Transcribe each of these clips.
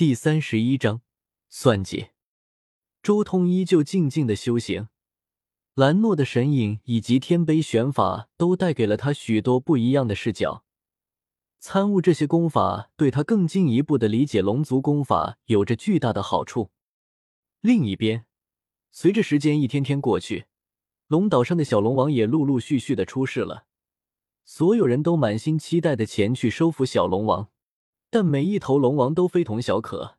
第三十一章算计。周通依旧静静的修行，兰诺的神隐以及天杯玄法都带给了他许多不一样的视角。参悟这些功法，对他更进一步的理解龙族功法有着巨大的好处。另一边，随着时间一天天过去，龙岛上的小龙王也陆陆续续的出世了，所有人都满心期待的前去收服小龙王。但每一头龙王都非同小可，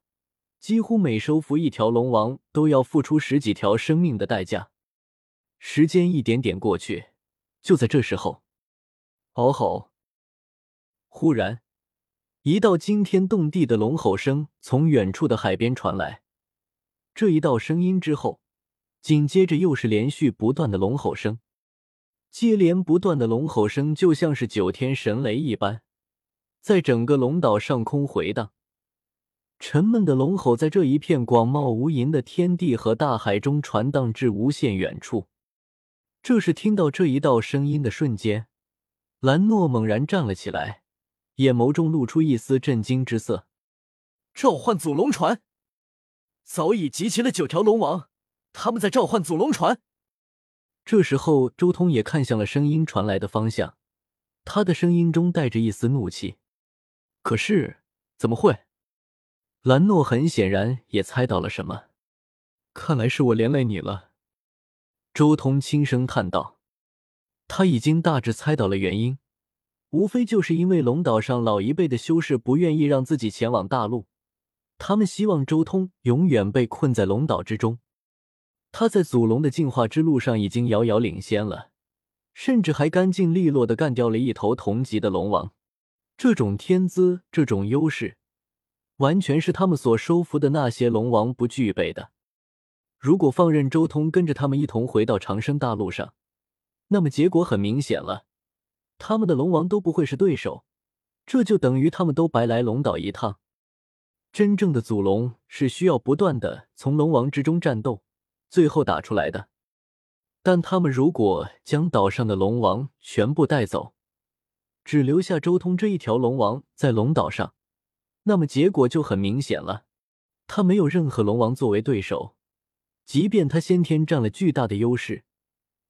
几乎每收服一条龙王都要付出十几条生命的代价。时间一点点过去，就在这时候，嗷吼！忽然，一道惊天动地的龙吼声从远处的海边传来。这一道声音之后，紧接着又是连续不断的龙吼声，接连不断的龙吼声就像是九天神雷一般。在整个龙岛上空回荡，沉闷的龙吼在这一片广袤无垠的天地和大海中传荡至无限远处。这是听到这一道声音的瞬间，兰诺猛然站了起来，眼眸中露出一丝震惊之色。召唤祖龙船，早已集齐了九条龙王，他们在召唤祖龙船。这时候，周通也看向了声音传来的方向，他的声音中带着一丝怒气。可是怎么会？兰诺很显然也猜到了什么，看来是我连累你了。周通轻声叹道：“他已经大致猜到了原因，无非就是因为龙岛上老一辈的修士不愿意让自己前往大陆，他们希望周通永远被困在龙岛之中。他在祖龙的进化之路上已经遥遥领先了，甚至还干净利落的干掉了一头同级的龙王。”这种天资，这种优势，完全是他们所收服的那些龙王不具备的。如果放任周通跟着他们一同回到长生大陆上，那么结果很明显了，他们的龙王都不会是对手，这就等于他们都白来龙岛一趟。真正的祖龙是需要不断的从龙王之中战斗，最后打出来的。但他们如果将岛上的龙王全部带走，只留下周通这一条龙王在龙岛上，那么结果就很明显了。他没有任何龙王作为对手，即便他先天占了巨大的优势，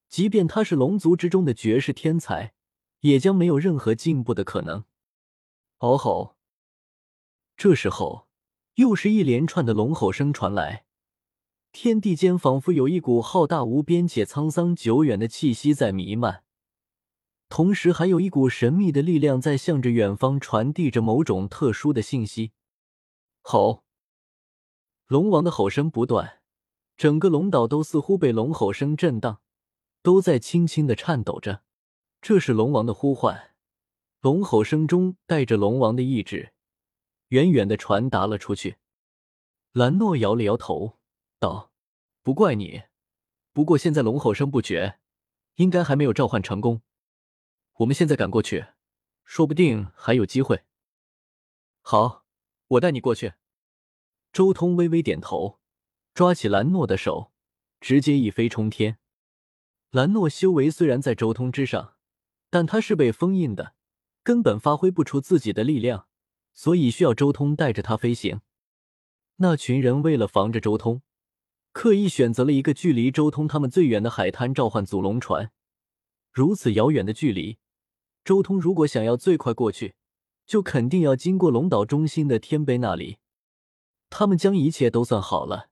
即便他是龙族之中的绝世天才，也将没有任何进步的可能。嗷吼！这时候，又是一连串的龙吼声传来，天地间仿佛有一股浩大无边且沧桑久远的气息在弥漫。同时，还有一股神秘的力量在向着远方传递着某种特殊的信息。吼！龙王的吼声不断，整个龙岛都似乎被龙吼声震荡，都在轻轻的颤抖着。这是龙王的呼唤，龙吼声中带着龙王的意志，远远的传达了出去。兰诺摇了摇头，道：“不怪你，不过现在龙吼声不绝，应该还没有召唤成功。”我们现在赶过去，说不定还有机会。好，我带你过去。周通微微点头，抓起兰诺的手，直接一飞冲天。兰诺修为虽然在周通之上，但他是被封印的，根本发挥不出自己的力量，所以需要周通带着他飞行。那群人为了防着周通，刻意选择了一个距离周通他们最远的海滩召唤祖龙船。如此遥远的距离。周通如果想要最快过去，就肯定要经过龙岛中心的天碑那里。他们将一切都算好了，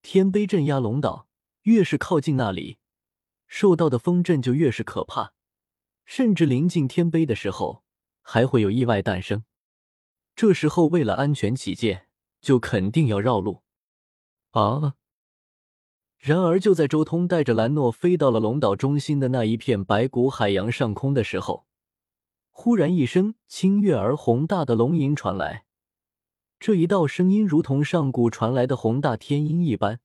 天碑镇压龙岛，越是靠近那里，受到的风震就越是可怕。甚至临近天碑的时候，还会有意外诞生。这时候为了安全起见，就肯定要绕路。啊！然而就在周通带着兰诺飞到了龙岛中心的那一片白骨海洋上空的时候，忽然一声清越而宏大的龙吟传来，这一道声音如同上古传来的宏大天音一般，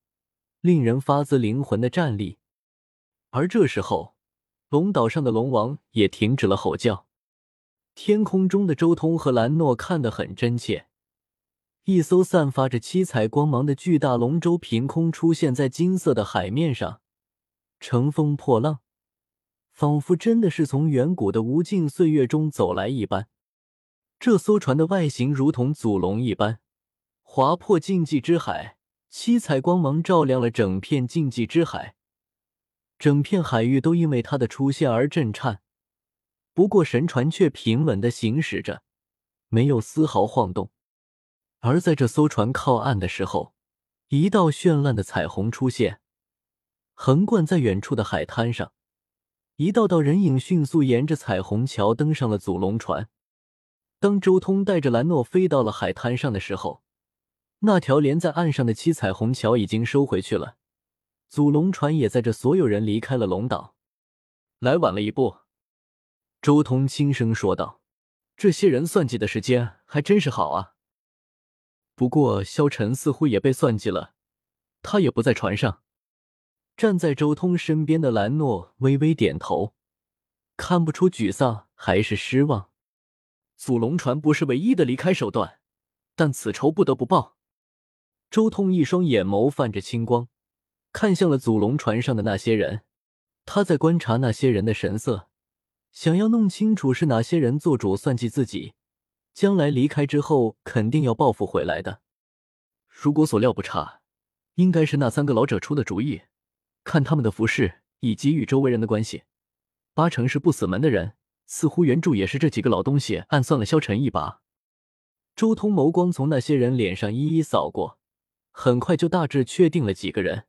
令人发自灵魂的战栗。而这时候，龙岛上的龙王也停止了吼叫。天空中的周通和兰诺看得很真切，一艘散发着七彩光芒的巨大龙舟凭空出现在金色的海面上，乘风破浪。仿佛真的是从远古的无尽岁月中走来一般。这艘船的外形如同祖龙一般，划破禁忌之海，七彩光芒照亮了整片禁忌之海，整片海域都因为他的出现而震颤。不过神船却平稳的行驶着，没有丝毫晃动。而在这艘船靠岸的时候，一道绚烂的彩虹出现，横贯在远处的海滩上。一道道人影迅速沿着彩虹桥登上了祖龙船。当周通带着兰诺飞到了海滩上的时候，那条连在岸上的七彩虹桥已经收回去了。祖龙船也载着所有人离开了龙岛。来晚了一步，周通轻声说道：“这些人算计的时间还真是好啊。不过萧晨似乎也被算计了，他也不在船上。”站在周通身边的兰诺微微点头，看不出沮丧还是失望。祖龙船不是唯一的离开手段，但此仇不得不报。周通一双眼眸泛着青光，看向了祖龙船上的那些人。他在观察那些人的神色，想要弄清楚是哪些人做主算计自己，将来离开之后肯定要报复回来的。如果所料不差，应该是那三个老者出的主意。看他们的服饰以及与周围人的关系，八成是不死门的人。似乎原著也是这几个老东西暗算了萧晨一把。周通眸光从那些人脸上一一扫过，很快就大致确定了几个人。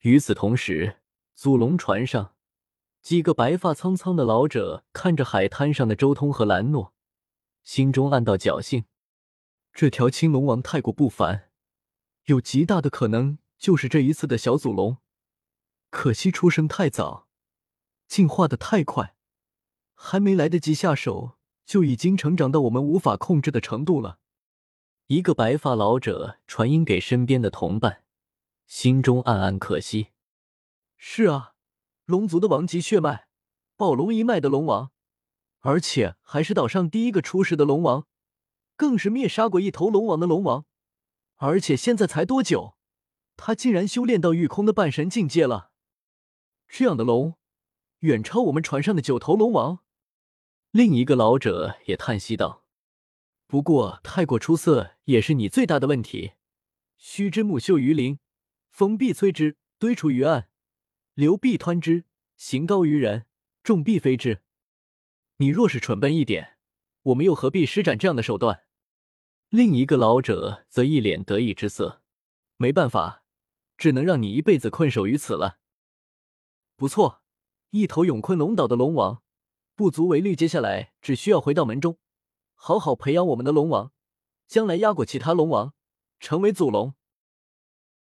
与此同时，祖龙船上几个白发苍苍的老者看着海滩上的周通和兰诺，心中暗道侥幸：这条青龙王太过不凡，有极大的可能就是这一次的小祖龙。可惜出生太早，进化的太快，还没来得及下手，就已经成长到我们无法控制的程度了。一个白发老者传音给身边的同伴，心中暗暗可惜。是啊，龙族的王级血脉，暴龙一脉的龙王，而且还是岛上第一个出世的龙王，更是灭杀过一头龙王的龙王。而且现在才多久，他竟然修炼到御空的半神境界了。这样的龙，远超我们船上的九头龙王。另一个老者也叹息道：“不过太过出色也是你最大的问题。须知木秀于林，风必摧之；堆出于岸，流必湍之；行高于人，众必非之。你若是蠢笨一点，我们又何必施展这样的手段？”另一个老者则一脸得意之色：“没办法，只能让你一辈子困守于此了。”不错，一头永坤龙岛的龙王，不足为虑。接下来只需要回到门中，好好培养我们的龙王，将来压过其他龙王，成为祖龙。